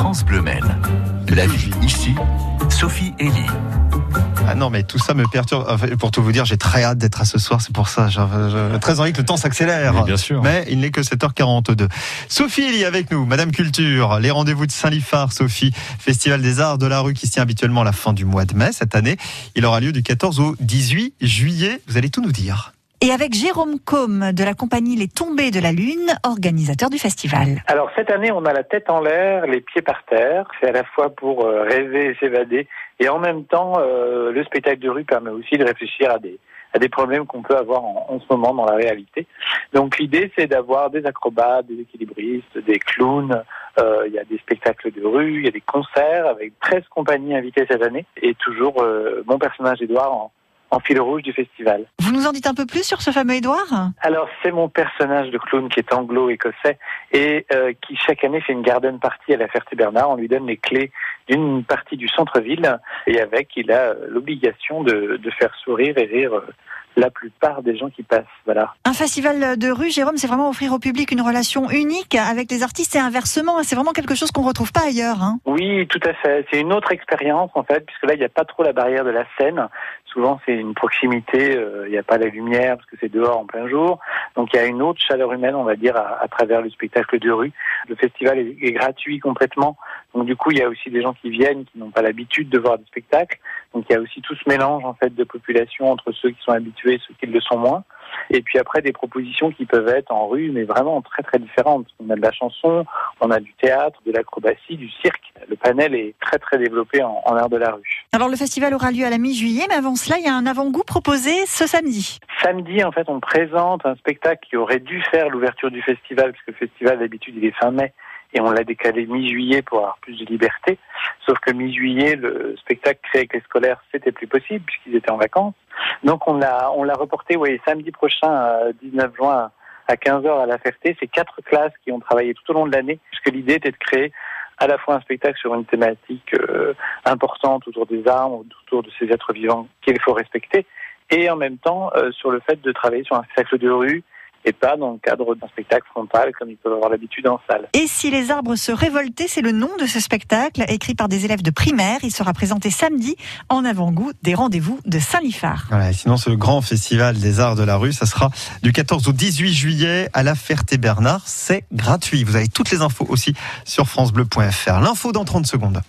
France Bleu Maine. La vie ici, Sophie Elie. Ah non, mais tout ça me perturbe. Enfin, pour tout vous dire, j'ai très hâte d'être à ce soir. C'est pour ça. J'ai très envie que le temps s'accélère. Oui, bien sûr. Mais il n'est que 7h42. Sophie est avec nous, Madame Culture. Les rendez-vous de Saint-Lifard, Sophie. Festival des Arts de la rue qui se tient habituellement à la fin du mois de mai cette année. Il aura lieu du 14 au 18 juillet. Vous allez tout nous dire et avec Jérôme Combe de la compagnie Les Tombées de la Lune, organisateur du festival. Alors cette année, on a la tête en l'air, les pieds par terre. C'est à la fois pour euh, rêver et s'évader, et en même temps, euh, le spectacle de rue permet aussi de réfléchir à des à des problèmes qu'on peut avoir en, ce moment dans la réalité. Donc l'idée, c'est d'avoir des acrobates, des équilibristes, des clowns. Euh, il y a des spectacles de rue, il y a des concerts avec 13 compagnies invitées cette année, et toujours mon personnage Édouard en, en fil rouge du festival. Vous nous en dites un peu plus sur ce fameux Édouard? Alors c'est mon personnage de clown qui est anglo-écossais et euh, qui chaque année fait une garden party à la Ferté-Bernard. On lui donne les clés d'une partie du centre-ville et avec il a l'obligation de, de, faire sourire et rire euh, la plupart des gens qui passent. Voilà. Un festival de rue, Jérôme, c'est vraiment offrir au public une relation unique avec les artistes et inversement. C'est vraiment quelque chose qu'on retrouve pas ailleurs. Hein. Oui, tout à fait. C'est une autre expérience en fait, puisque là il n'y a pas trop la barrière de la scène. Souvent c'est une proximité, euh, il n'y a pas la lumière parce que c'est dehors en plein jour. Donc il y a une autre chaleur humaine, on va dire, à, travers le spectacle de rue. Le festival est, est gratuit complètement. Donc du coup il y a aussi des gens qui viennent, qui n'ont pas l'habitude de voir des spectacles. Donc il y a aussi tout ce mélange en fait de population entre ceux qui sont habitués et ceux qui le sont moins. Et puis après des propositions qui peuvent être en rue, mais vraiment très très différentes. On a de la chanson, on a du théâtre, de l'acrobatie, du cirque. Le panel est très très développé en, en art de la rue. Alors le festival aura lieu à la mi-juillet, mais avant cela, il y a un avant-goût proposé ce samedi. Samedi, en fait, on présente un spectacle qui aurait dû faire l'ouverture du festival, puisque le festival d'habitude il est fin mai et on l'a décalé mi-juillet pour avoir plus de liberté. Sauf que mi-juillet, le spectacle créé avec les scolaires, c'était plus possible puisqu'ils étaient en vacances. Donc on l'a on l'a reporté oui, samedi prochain, 19 juin à 15h à la Ferté. C'est quatre classes qui ont travaillé tout au long de l'année puisque l'idée était de créer à la fois un spectacle sur une thématique euh, importante autour des armes, autour de ces êtres vivants qu'il faut respecter, et en même temps euh, sur le fait de travailler sur un spectacle de rue et pas dans le cadre d'un spectacle frontal comme ils peuvent avoir l'habitude en salle. Et si les arbres se révoltaient, c'est le nom de ce spectacle écrit par des élèves de primaire. Il sera présenté samedi en avant-goût des rendez-vous de Saint-Lifard. Voilà, sinon ce grand festival des arts de la rue, ça sera du 14 au 18 juillet à la Ferté-Bernard. C'est gratuit. Vous avez toutes les infos aussi sur francebleu.fr. L'info dans 30 secondes.